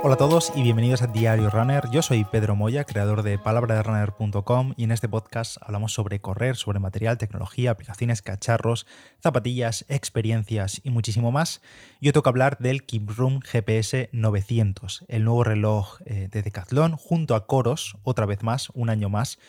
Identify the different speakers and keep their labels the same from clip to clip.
Speaker 1: Hola a todos y bienvenidos a Diario Runner. Yo soy Pedro Moya, creador de palabraderunner.com y en este podcast hablamos sobre correr, sobre material, tecnología, aplicaciones, cacharros, zapatillas, experiencias y muchísimo más. Yo toca hablar del Keep GPS 900, el nuevo reloj eh, de Decathlon junto a Coros, otra vez más, un año más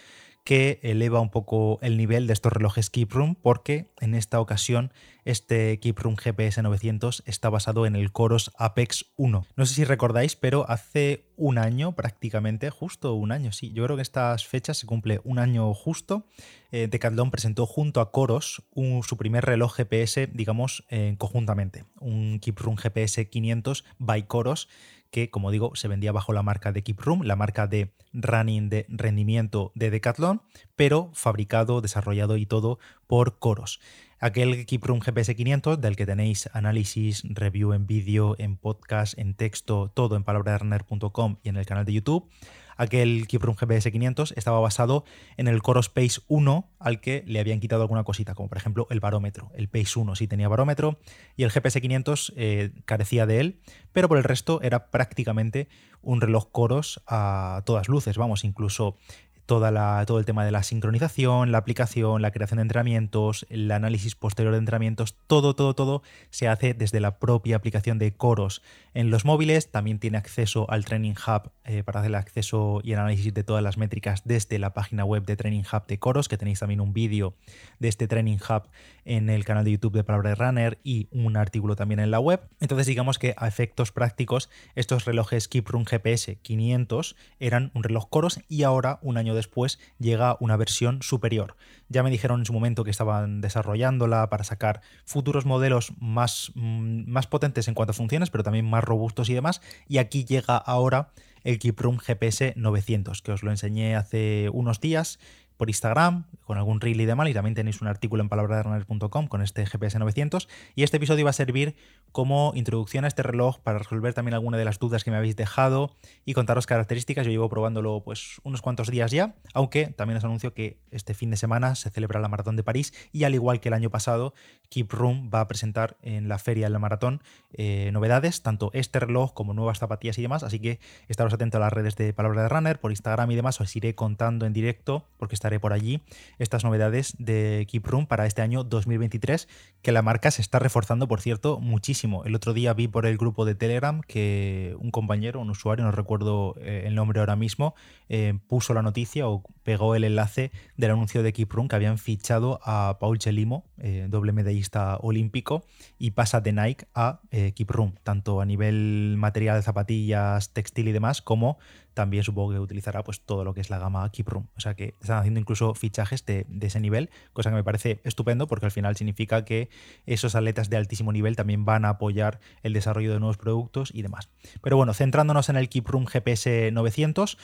Speaker 1: que eleva un poco el nivel de estos relojes Keep Room porque en esta ocasión este Keep Room GPS 900 está basado en el Coros Apex 1. No sé si recordáis, pero hace un año prácticamente, justo un año, sí, yo creo que estas fechas se cumple un año justo. Eh, Decathlon presentó junto a Coros su primer reloj GPS, digamos, conjuntamente, un Keep Room GPS 500 by Coros que, como digo, se vendía bajo la marca de Keep Room, la marca de running de rendimiento de Decathlon, pero fabricado, desarrollado y todo por Coros. Aquel Keep Room GPS 500 del que tenéis análisis, review en vídeo, en podcast, en texto, todo en palabraderunner.com y en el canal de YouTube aquel Keep GPS 500 estaba basado en el Coros Pace 1 al que le habían quitado alguna cosita, como por ejemplo el barómetro. El Pace 1 sí tenía barómetro y el GPS 500 eh, carecía de él, pero por el resto era prácticamente un reloj Coros a todas luces, vamos, incluso todo el tema de la sincronización, la aplicación, la creación de entrenamientos, el análisis posterior de entrenamientos, todo, todo, todo se hace desde la propia aplicación de Coros en los móviles. También tiene acceso al Training Hub eh, para hacer el acceso y el análisis de todas las métricas desde la página web de Training Hub de Coros, que tenéis también un vídeo de este Training Hub en el canal de YouTube de Palabra de Runner y un artículo también en la web. Entonces digamos que a efectos prácticos estos relojes Keep Run GPS 500 eran un reloj Coros y ahora un año después llega una versión superior. Ya me dijeron en su momento que estaban desarrollándola para sacar futuros modelos más, mm, más potentes en cuanto a funciones, pero también más robustos y demás. Y aquí llega ahora el Keep Room GPS 900, que os lo enseñé hace unos días por Instagram, con algún reel y demás, y también tenéis un artículo en palabraderunner.com con este GPS 900. Y este episodio va a servir como introducción a este reloj para resolver también alguna de las dudas que me habéis dejado y contaros características. Yo llevo probándolo pues unos cuantos días ya, aunque también os anuncio que este fin de semana se celebra la Maratón de París y al igual que el año pasado, Keep Room va a presentar en la feria de la Maratón eh, novedades, tanto este reloj como nuevas zapatillas y demás, así que estaros atentos a las redes de Palabra de Runner, por Instagram y demás, os iré contando en directo porque está por allí estas novedades de Keep Room para este año 2023, que la marca se está reforzando, por cierto, muchísimo. El otro día vi por el grupo de Telegram que un compañero, un usuario, no recuerdo eh, el nombre ahora mismo, eh, puso la noticia o pegó el enlace del anuncio de Keep Room que habían fichado a Paul Chelimo, eh, doble medallista olímpico, y pasa de Nike a Keep Room, tanto a nivel material, de zapatillas, textil y demás, como también supongo que utilizará pues todo lo que es la gama Keep Room. O sea que están haciendo incluso fichajes de, ese nivel, cosa que me parece estupendo porque al final significa que esos atletas de altísimo nivel también van a apoyar el desarrollo de nuevos productos y demás. Pero bueno, centrándonos en el Keep Room GPS 900,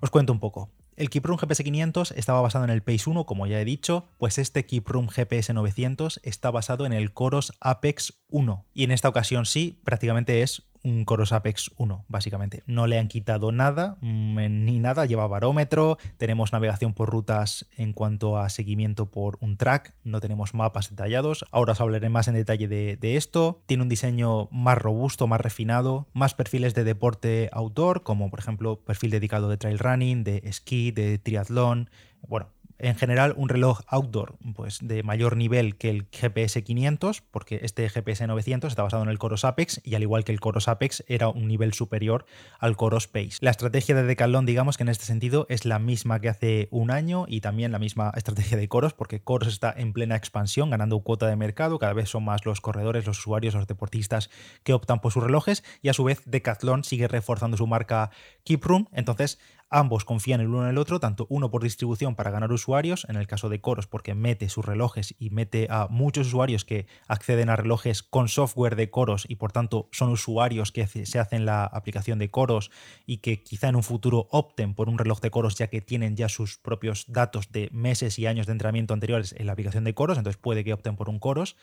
Speaker 1: os cuento un poco. El Keep Room GPS 500 estaba basado en el Pace 1, como ya he dicho, pues este Keep Room GPS 900 está basado en el Coros Apex 1. Y en esta ocasión sí, prácticamente es un Coros Apex 1, básicamente. No le han quitado nada, mm, ni nada, lleva barómetro, tenemos navegación por rutas en cuanto a seguimiento por un track, no tenemos mapas detallados. Ahora os hablaré más en detalle de, de esto. Tiene un diseño más robusto, más refinado, más perfiles de deporte outdoor, como por ejemplo perfil dedicado de trail running, de esquí, de triatlón. Bueno, en general un reloj outdoor pues de mayor nivel que el GPS 500 porque este GPS 900 está basado en el Coros Apex y al igual que el Coros Apex era un nivel superior al Coros Pace. La estrategia de Decathlon digamos que en este sentido es la misma que hace un año y también la misma estrategia de Coros porque Coros está en plena expansión ganando cuota de mercado, cada vez son más los corredores, los usuarios, los deportistas que optan por sus relojes y a su vez Decathlon sigue reforzando su marca Keep Room, entonces Ambos confían el uno en el otro, tanto uno por distribución para ganar usuarios, en el caso de Coros porque mete sus relojes y mete a muchos usuarios que acceden a relojes con software de Coros y por tanto son usuarios que se hacen la aplicación de Coros y que quizá en un futuro opten por un reloj de Coros ya que tienen ya sus propios datos de meses y años de entrenamiento anteriores en la aplicación de Coros, entonces puede que opten por un Coros.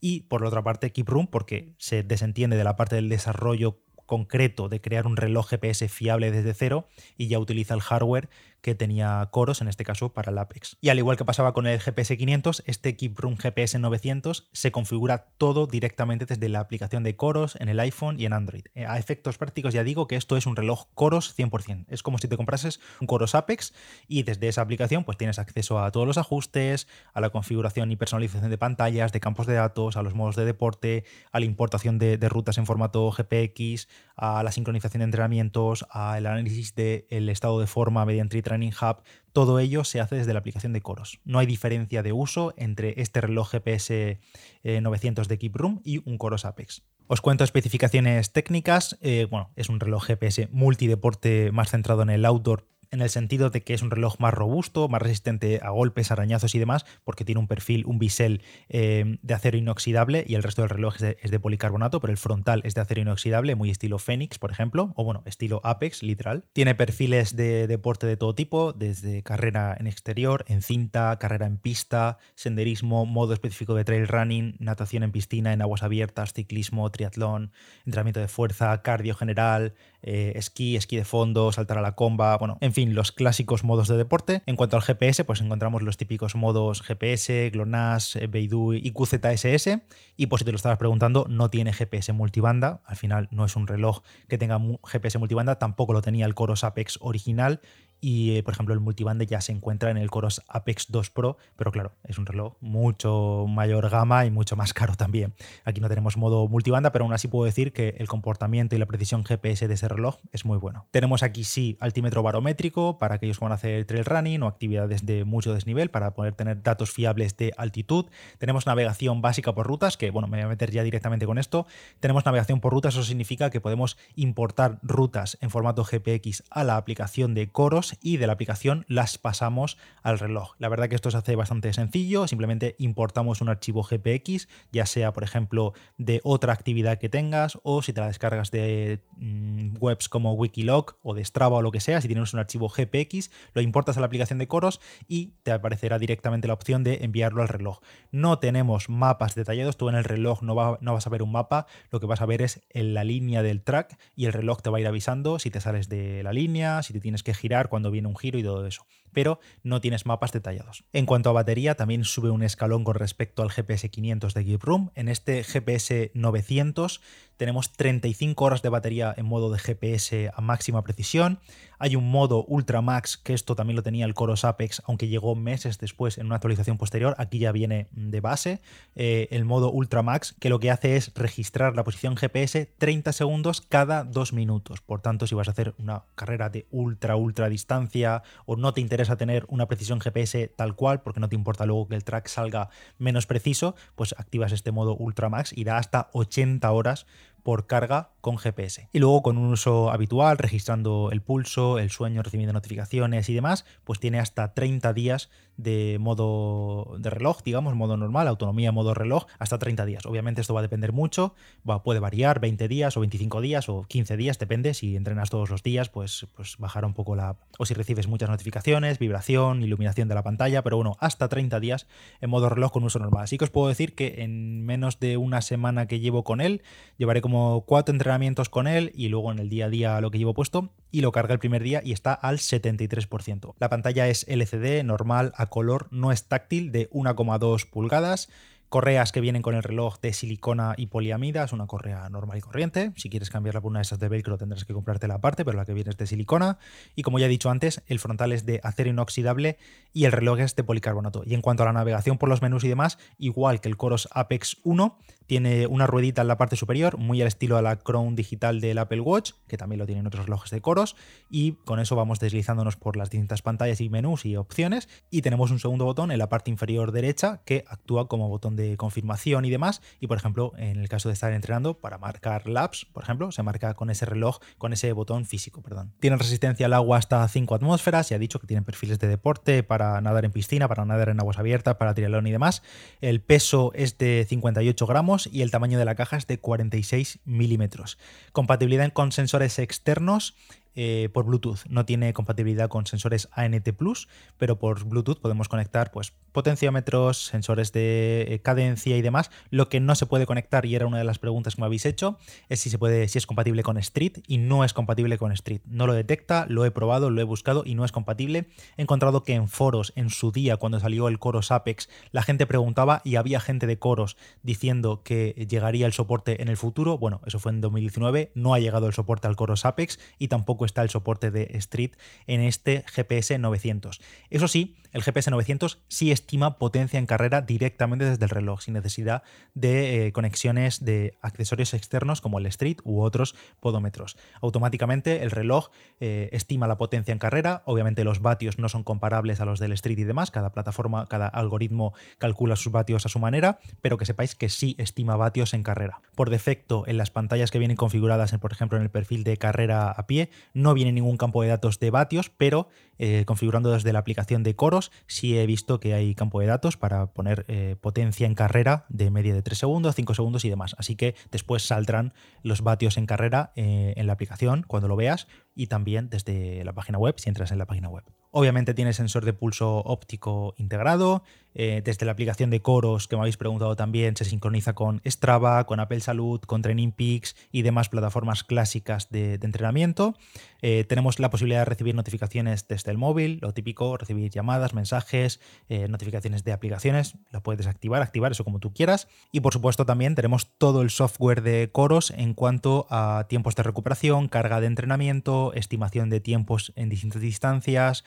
Speaker 1: Y por la otra parte Keep Room porque se desentiende de la parte del desarrollo concreto de crear un reloj GPS fiable desde cero y ya utiliza el hardware que tenía coros, en este caso para el Apex. Y al igual que pasaba con el GPS 500, este Keep Room GPS 900 se configura todo directamente desde la aplicación de coros en el iPhone y en Android. Eh, a efectos prácticos ya digo que esto es un reloj coros 100%. Es como si te comprases un coros Apex y desde esa aplicación pues tienes acceso a todos los ajustes, a la configuración y personalización de pantallas, de campos de datos, a los modos de deporte, a la importación de, rutas en formato GPX, a la sincronización de entrenamientos, al análisis del estado de forma mediante Training Hub, todo ello se hace desde la aplicación de Coros. No hay diferencia de uso entre este reloj GPS 900 eh, de Keep Room y un Coros Apex. Os cuento especificaciones técnicas. Eh, bueno, es un reloj GPS multideporte más centrado en el outdoor en el sentido de que es un reloj más robusto, más resistente a golpes, arañazos y demás, porque tiene un perfil, un bisel eh, de acero inoxidable y el resto del reloj es de, policarbonato, pero el frontal es de acero inoxidable, muy estilo Phoenix, por ejemplo, o bueno, estilo Apex, literal. Tiene perfiles de deporte de todo tipo, desde carrera en exterior, en cinta, carrera en pista, senderismo, modo específico de trail running, natación en piscina, en aguas abiertas, ciclismo, triatlón, entrenamiento de fuerza, cardio general, eh, esquí, esquí de fondo, saltar a la comba, bueno, en fin, los clásicos modos de deporte. En cuanto al GPS, pues encontramos los típicos modos GPS, GLONASS, eh, Beidou y QZSS. Y pues si te lo estabas preguntando, no tiene GPS multibanda. Al final no es un reloj que tenga GPS multibanda, tampoco lo tenía el Coros Apex original y, eh, por ejemplo, el multiband ya se encuentra en el Coros Apex 2 Pro, pero claro, es un reloj mucho mayor gama y mucho más caro también. Aquí no tenemos modo multibanda, pero aún así puedo decir que el comportamiento y la precisión GPS de ese reloj es muy bueno. Tenemos aquí sí altímetro barométrico para aquellos que van a hacer trail running o actividades de mucho desnivel para poder tener datos fiables de altitud. Tenemos navegación básica por rutas, que bueno, me voy a meter ya directamente con esto. Tenemos navegación por rutas, eso significa que podemos importar rutas en formato GPX a la aplicación de Coros y de la aplicación las pasamos al reloj. La verdad que esto se hace bastante sencillo, simplemente importamos un archivo GPX, ya sea por ejemplo de otra actividad que tengas o si te la descargas de mm, webs como Wikiloc o de Strava o lo que sea, si tienes un archivo GPX, lo importas a la aplicación de Coros y te aparecerá directamente la opción de enviarlo al reloj. No tenemos mapas detallados, tú en el reloj no, vas a ver un mapa, lo que vas a ver es en la línea del track y el reloj te va a ir avisando si te sales de la línea, si te tienes que girar cuando cuando viene un giro y todo eso pero no tienes mapas detallados. En cuanto a batería, también sube un escalón con respecto al GPS 500 de Keep Room. En este GPS 900 tenemos 35 horas de batería en modo de GPS a máxima precisión. Hay un modo Ultra Max, que esto también lo tenía el Coros Apex, aunque llegó meses después en una actualización posterior. Aquí ya viene de base. Eh, el modo Ultra Max, que lo que hace es registrar la posición GPS 30 segundos cada dos minutos. Por tanto, si vas a hacer una carrera de ultra, ultra distancia o no te interesa a tener una precisión GPS tal cual, porque no te importa luego que el track salga menos preciso, pues activas este modo Ultra Max y da hasta 80 horas por carga con GPS. Y luego con un uso habitual, registrando el pulso, el sueño, recibiendo notificaciones y demás, pues tiene hasta 30 días de modo de reloj, digamos, modo normal, autonomía, modo reloj, hasta 30 días. Obviamente esto va a depender mucho, va, puede variar 20 días o 25 días o 15 días, depende. Si entrenas todos los días, pues, pues bajará un poco la... o si recibes muchas notificaciones, vibración, iluminación de la pantalla, pero bueno, hasta 30 días en modo reloj con uso normal. Así que os puedo decir que en menos de una semana que llevo con él, llevaré como cuatro entrenamientos con él y luego en el día a día lo que llevo puesto y lo carga el primer día y está al 73%. La pantalla es LCD normal a color, no es táctil de 1,2 pulgadas Correas que vienen con el reloj de silicona y poliamida, es una correa normal y corriente. Si quieres cambiarla por una de esas de velcro tendrás que comprarte la parte, pero la que viene es de silicona. Y como ya he dicho antes, el frontal es de acero inoxidable y el reloj es de policarbonato. Y en cuanto a la navegación por los menús y demás, igual que el Coros Apex 1, tiene una ruedita en la parte superior, muy al estilo de la Crown digital del Apple Watch, que también lo tienen otros relojes de Coros, y con eso vamos deslizándonos por las distintas pantallas y menús y opciones, y tenemos un segundo botón en la parte inferior derecha que actúa como botón de confirmación y demás, y por ejemplo, en el caso de estar entrenando, para marcar laps, por ejemplo, se marca con ese reloj, con ese botón físico, perdón. Tiene resistencia al agua hasta 5 atmósferas, y ha dicho que tienen perfiles de deporte para nadar en piscina, para nadar en aguas abiertas, para triatlón y demás. El peso es de 58 gramos, y el tamaño de la caja es de 46 milímetros. Compatibilidad con sensores externos eh, por Bluetooth. No tiene compatibilidad con sensores ANT Plus, pero por Bluetooth podemos conectar pues, potenciómetros, sensores de eh, cadencia y demás. Lo que no se puede conectar, y era una de las preguntas que me habéis hecho, es si se puede, si es compatible con Street y no es compatible con Street. No lo detecta, lo he probado, lo he buscado y no es compatible. He encontrado que en foros, en su día, cuando salió el Coros Apex, la gente preguntaba y había gente de Coros diciendo que llegaría el soporte en el futuro. Bueno, eso fue en 2019, no ha llegado el soporte al Coros Apex y tampoco está el soporte de Street en este GPS 900. Eso sí, el GPS 900 sí estima potencia en carrera directamente desde el reloj, sin necesidad de eh, conexiones de accesorios externos como el Street u otros podómetros. Automáticamente el reloj eh, estima la potencia en carrera, obviamente los vatios no son comparables a los del Street y demás, cada plataforma, cada algoritmo calcula sus vatios a su manera, pero que sepáis que sí estima vatios en carrera. Por defecto, en las pantallas que vienen configuradas, por ejemplo, en el perfil de carrera a pie, no viene ningún campo de datos de vatios, pero eh, configurando desde la aplicación de Coros, sí he visto que hay campo de datos para poner eh, potencia en carrera de media de 3 segundos, 5 segundos y demás. Así que después saldrán los vatios en carrera eh, en la aplicación cuando lo veas y también desde la página web si entras en la página web. Obviamente tiene sensor de pulso óptico integrado. Eh, desde la aplicación de Coros, que me habéis preguntado también, se sincroniza con Strava, con Apple Salud, con Training Peaks y demás plataformas clásicas de, entrenamiento. Eh, tenemos la posibilidad de recibir notificaciones desde el móvil, lo típico, recibir llamadas, mensajes, eh, notificaciones de aplicaciones. Lo puedes activar, activar eso como tú quieras. Y por supuesto también tenemos todo el software de Coros en cuanto a tiempos de recuperación, carga de entrenamiento, estimación de tiempos en distintas distancias,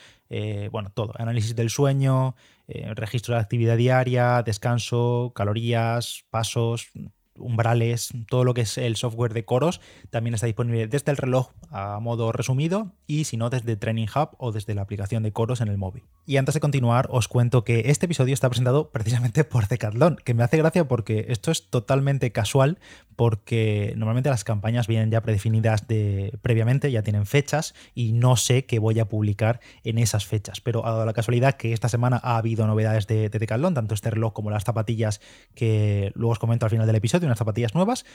Speaker 1: bueno, todo, análisis del sueño, eh, registro de actividad diaria, descanso, calorías, pasos, umbrales, todo lo que es el software de coros, también está disponible desde el reloj a modo resumido y si no desde Training Hub o desde la aplicación de coros en el móvil. Y antes de continuar os cuento que este episodio está presentado precisamente por Decathlon, que me hace gracia porque esto es totalmente casual porque normalmente las campañas vienen ya predefinidas de, previamente, ya tienen fechas y no sé qué voy a publicar en esas fechas, pero ha dado la casualidad que esta semana ha habido novedades de, de Decathlon, tanto este reloj como las zapatillas que luego os comento al final del episodio unas zapatillas nuevas.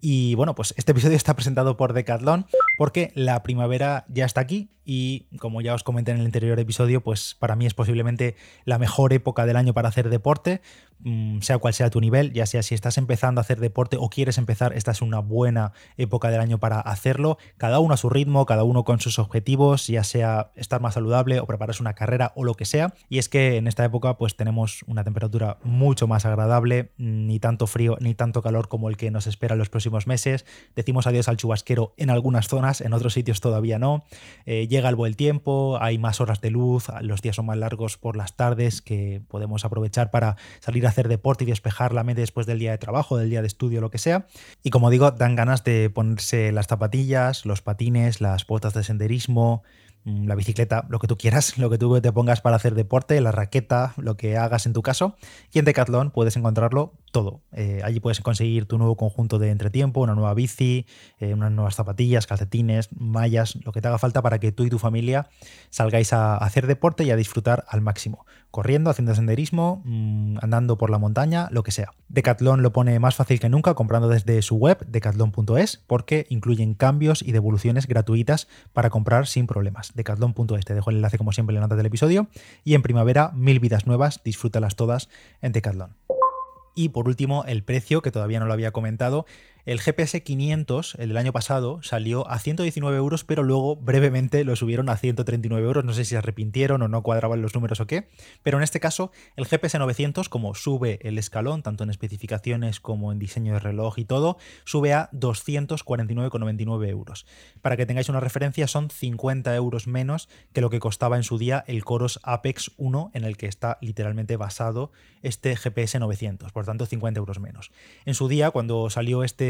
Speaker 1: Y bueno, pues este episodio está presentado por Decathlon porque la primavera ya está aquí y como ya os comenté en el anterior episodio, pues para mí es posiblemente la mejor época del año para hacer deporte, sea cual sea tu nivel, ya sea si estás empezando a hacer deporte o quieres empezar, esta es una buena época del año para hacerlo, cada uno a su ritmo, cada uno con sus objetivos, ya sea estar más saludable o prepararse una carrera o lo que sea, y es que en esta época pues tenemos una temperatura mucho más agradable, ni tanto frío ni tanto calor como el que nos espera en los próximos meses, decimos adiós al chubasquero en algunas zonas, en otros sitios todavía no, eh, llega el buen tiempo, hay más horas de luz, los días son más largos por las tardes que podemos aprovechar para salir a hacer deporte y despejar la mente después del día de trabajo, del día de estudio, lo que sea. Y como digo, dan ganas de ponerse las zapatillas, los patines, las botas de senderismo, la bicicleta, lo que tú quieras, lo que tú te pongas para hacer deporte, la raqueta, lo que hagas en tu caso. Y en Decathlon puedes encontrarlo todo. Eh, allí puedes conseguir tu nuevo conjunto de entretiempo, una nueva bici, eh, unas nuevas zapatillas, calcetines, mallas, lo que te haga falta para que tú y tu familia salgáis a hacer deporte y a disfrutar al máximo. Corriendo, haciendo senderismo, mm, andando por la montaña, lo que sea. Decathlon lo pone más fácil que nunca comprando desde su web, decathlon.es, porque incluyen cambios y devoluciones gratuitas para comprar sin problemas. Decathlon.es, te dejo el enlace como siempre en la nota del episodio. Y en primavera, mil vidas nuevas, disfrútalas todas en Decathlon. Y por último, el precio, que todavía no lo había comentado, el GPS 500, el del año pasado, salió a 119 euros, pero luego brevemente lo subieron a 139 euros. No sé si se arrepintieron o no cuadraban los números o qué. Pero en este caso, el GPS 900, como sube el escalón, tanto en especificaciones como en diseño de reloj y todo, sube a 249,99 euros. Para que tengáis una referencia, son 50 euros menos que lo que costaba en su día el Coros Apex 1, en el que está literalmente basado este GPS 900. Por tanto, 50 euros menos. En su día, cuando salió este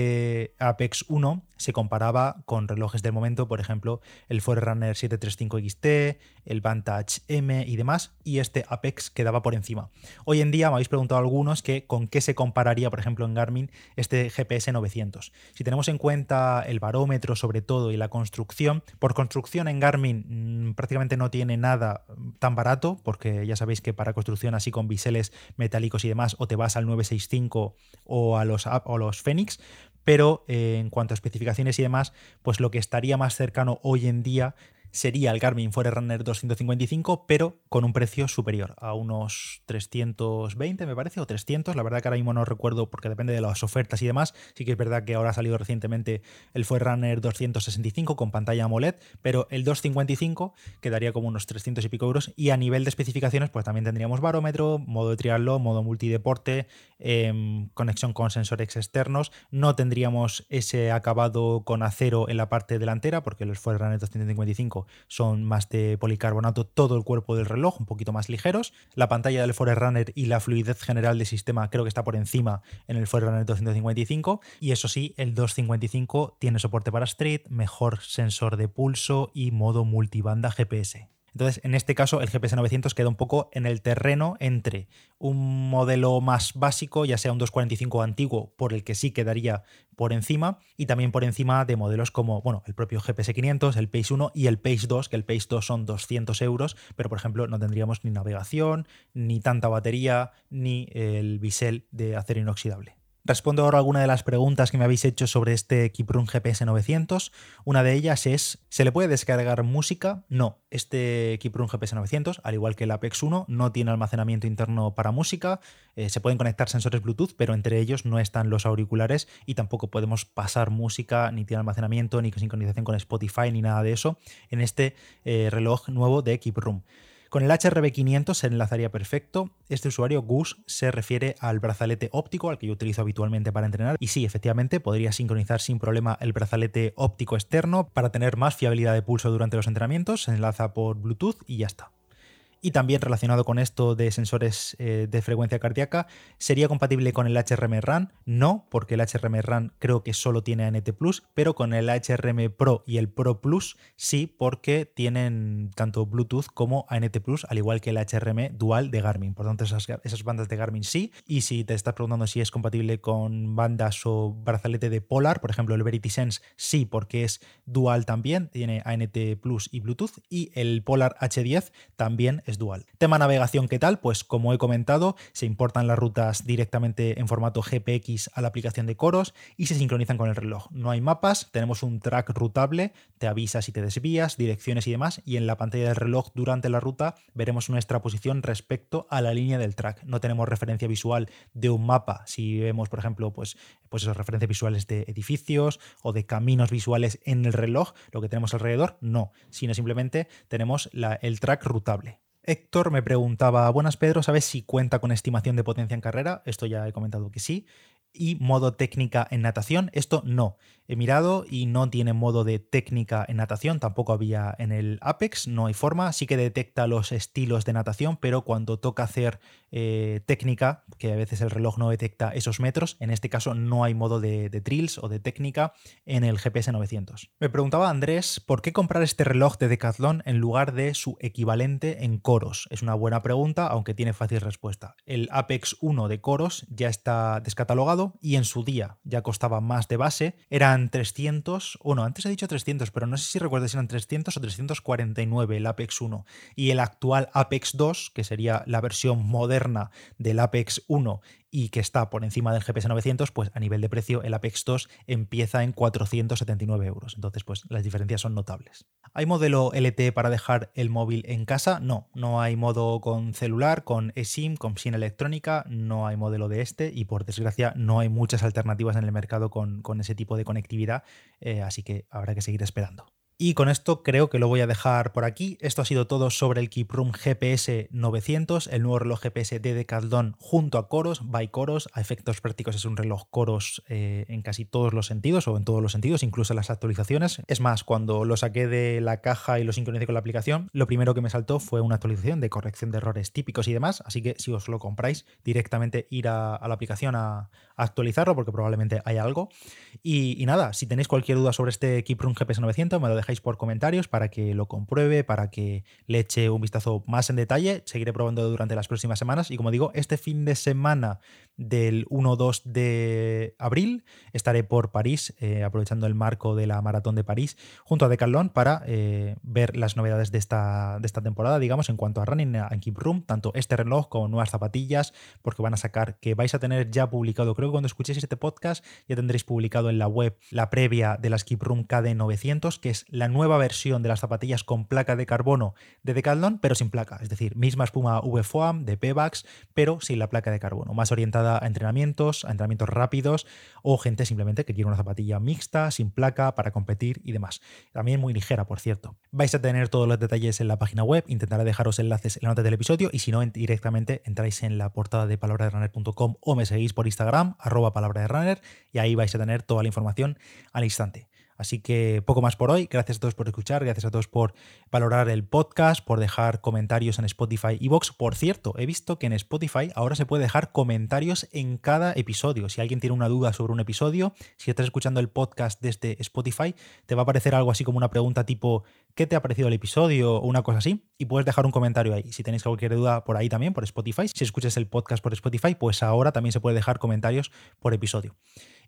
Speaker 1: Apex 1 se comparaba con relojes del momento, por ejemplo, el Forerunner 735 XT, el Vantage M y demás, y este Apex quedaba por encima. Hoy en día me habéis preguntado algunos que con qué se compararía, por ejemplo, en Garmin este GPS 900. Si tenemos en cuenta el barómetro sobre todo y la construcción, por construcción en Garmin mm, prácticamente no tiene nada tan barato, porque ya sabéis que para construcción así con biseles metálicos y demás, o te vas al 965 o a los, o los Phoenix, pero eh, en cuanto a especificaciones y demás, pues lo que estaría más cercano hoy en día sería el Garmin Forerunner 255, pero con un precio superior, a unos 320 me parece, o 300, la verdad que ahora mismo no recuerdo porque depende de las ofertas y demás, sí que es verdad que ahora ha salido recientemente el Forerunner 265 con pantalla AMOLED, pero el 255 quedaría como unos 300 y pico euros. Y a nivel de especificaciones pues también tendríamos barómetro, modo de triatlón, modo multideporte, em, conexión con sensores externos, no tendríamos ese acabado con acero en la parte delantera porque los Forerunner 255 son más de policarbonato todo el cuerpo del reloj, un poquito más ligeros. La pantalla del Forerunner y la fluidez general del sistema creo que está por encima en el Forerunner 255. Y eso sí, el 255 tiene soporte para Street, mejor sensor de pulso y modo multibanda GPS. Entonces, en este caso, el GPS 900 queda un poco en el terreno entre un modelo más básico, ya sea un 245 antiguo, por el que sí quedaría por encima, y también por encima de modelos como, bueno, el propio GPS 500, el Pace 1 y el Pace 2, que el Pace 2 son 200 euros, pero por ejemplo no tendríamos ni navegación, ni tanta batería, ni el bisel de acero inoxidable. Respondo ahora alguna de las preguntas que me habéis hecho sobre este Kiprun GPS 900. Una de ellas es, ¿se le puede descargar música? No, este Kiprun GPS 900, al igual que el Apex 1, no tiene almacenamiento interno para música. Eh, se pueden conectar sensores Bluetooth, pero entre ellos no están los auriculares y tampoco podemos pasar música, ni tiene almacenamiento, ni sincronización con Spotify, ni nada de eso en este eh, reloj nuevo de Kiprun. Con el HRB500 se enlazaría perfecto. Este usuario, Gus, se refiere al brazalete óptico, al que yo utilizo habitualmente para entrenar. Y sí, efectivamente, podría sincronizar sin problema el brazalete óptico externo para tener más fiabilidad de pulso durante los entrenamientos. Se enlaza por Bluetooth y ya está. Y también relacionado con esto de sensores eh, de frecuencia cardíaca, ¿sería compatible con el HRM RAN? No, porque el HRM RAN creo que solo tiene ANT Plus, pero con el HRM Pro y el Pro Plus sí, porque tienen tanto Bluetooth como ANT Plus, al igual que el HRM Dual de Garmin. Por tanto, esas, esas bandas de Garmin sí. Y si te estás preguntando si es compatible con bandas o brazalete de Polar, por ejemplo, el Verity Sense sí, porque es dual también, tiene ANT Plus y Bluetooth. Y el Polar H10 también es dual. Tema navegación, ¿qué tal? Pues como he comentado, se importan las rutas directamente en formato GPX a la aplicación de Coros y se sincronizan con el reloj. No hay mapas, tenemos un track rutable, te avisa si te desvías, direcciones y demás, y en la pantalla del reloj durante la ruta veremos nuestra posición respecto a la línea del track. No tenemos referencia visual de un mapa, si vemos, por ejemplo, pues, pues esas referencias visuales de edificios o de caminos visuales en el reloj, lo que tenemos alrededor, no, sino simplemente tenemos el track rutable. Héctor me preguntaba, buenas Pedro, ¿sabes si cuenta con estimación de potencia en carrera? Esto ya he comentado que sí y modo técnica en natación. Esto no. He mirado y no tiene modo de técnica en natación, tampoco había en el Apex, no hay forma. Sí que detecta los estilos de natación, pero cuando toca hacer eh, técnica, que a veces el reloj no detecta esos metros, en este caso no hay modo de, de drills o de técnica en el GPS 900. Me preguntaba Andrés, ¿por qué comprar este reloj de Decathlon en lugar de su equivalente en coros? Es una buena pregunta, aunque tiene fácil respuesta. El Apex 1 de coros ya está descatalogado y en su día ya costaba más de base, eran 300, bueno, antes he dicho 300, pero no sé si recuerdo si eran 300 o 349 el Apex 1 y el actual Apex 2, que sería la versión moderna del Apex 1 y que está por encima del GPS 900, pues a nivel de precio el Apex 2 empieza en 479 euros. Entonces, pues las diferencias son notables. ¿Hay modelo LTE para dejar el móvil en casa? No, no hay modo con celular, con eSIM, con SIM electrónica, no hay modelo de este y por desgracia no hay muchas alternativas en el mercado con, ese tipo de conectividad, eh, así que habrá que seguir esperando. Y con esto creo que lo voy a dejar por aquí. Esto ha sido todo sobre el Keep GPS 900, el nuevo reloj GPS de Decathlon junto a Coros, by Coros. A efectos prácticos es un reloj Coros eh, en casi todos los sentidos o en todos los sentidos, incluso las actualizaciones. Es más, cuando lo saqué de la caja y lo sincronicé con la aplicación, lo primero que me saltó fue una actualización de corrección de errores típicos y demás. Así que si os lo compráis, directamente ir a, la aplicación a, actualizarlo porque probablemente hay algo. Y, nada, si tenéis cualquier duda sobre este Keep GPS 900, me lo dejáis por comentarios para que lo compruebe, para que le eche un vistazo más en detalle. Seguiré probando durante las próximas semanas. Y como digo, este fin de semana del 1-2 de abril estaré por París, eh, aprovechando el marco de la Maratón de París, junto a Decathlon para eh, ver las novedades de esta, de esta temporada, digamos, en cuanto a running en Keep Room, tanto este reloj como nuevas zapatillas, porque van a sacar, que vais a tener ya publicado, creo cuando escuchéis este podcast ya tendréis publicado en la web la previa de la Skip Room KD900, que es la nueva versión de las zapatillas con placa de carbono de Decathlon, pero sin placa. Es decir, misma espuma VFOAM de Pebax, pero sin la placa de carbono. Más orientada a entrenamientos, a entrenamientos rápidos o gente simplemente que quiere una zapatilla mixta, sin placa, para competir y demás. También muy ligera, por cierto. Vais a tener todos los detalles en la página web. Intentaré dejaros enlaces en la nota del episodio y si no, directamente entráis en la portada de palabraderunner.com o me seguís por Instagram, arroba palabra de runner, y ahí vais a tener toda la información al instante. Así que poco más por hoy. Gracias a todos por escuchar, gracias a todos por valorar el podcast, por dejar comentarios en Spotify y Vox. Por cierto, he visto que en Spotify ahora se puede dejar comentarios en cada episodio. Si alguien tiene una duda sobre un episodio, si estás escuchando el podcast desde Spotify, te va a aparecer algo así como una pregunta tipo ¿qué te ha parecido el episodio? o una cosa así. Y puedes dejar un comentario ahí. Si tenéis cualquier duda por ahí también, por Spotify. Si escuchas el podcast por Spotify, pues ahora también se puede dejar comentarios por episodio.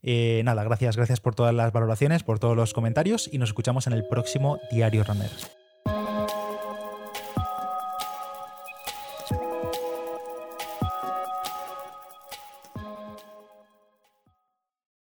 Speaker 1: Eh, nada, gracias, gracias por todas las valoraciones, por todos los comentarios y nos escuchamos en el próximo Diario Runners.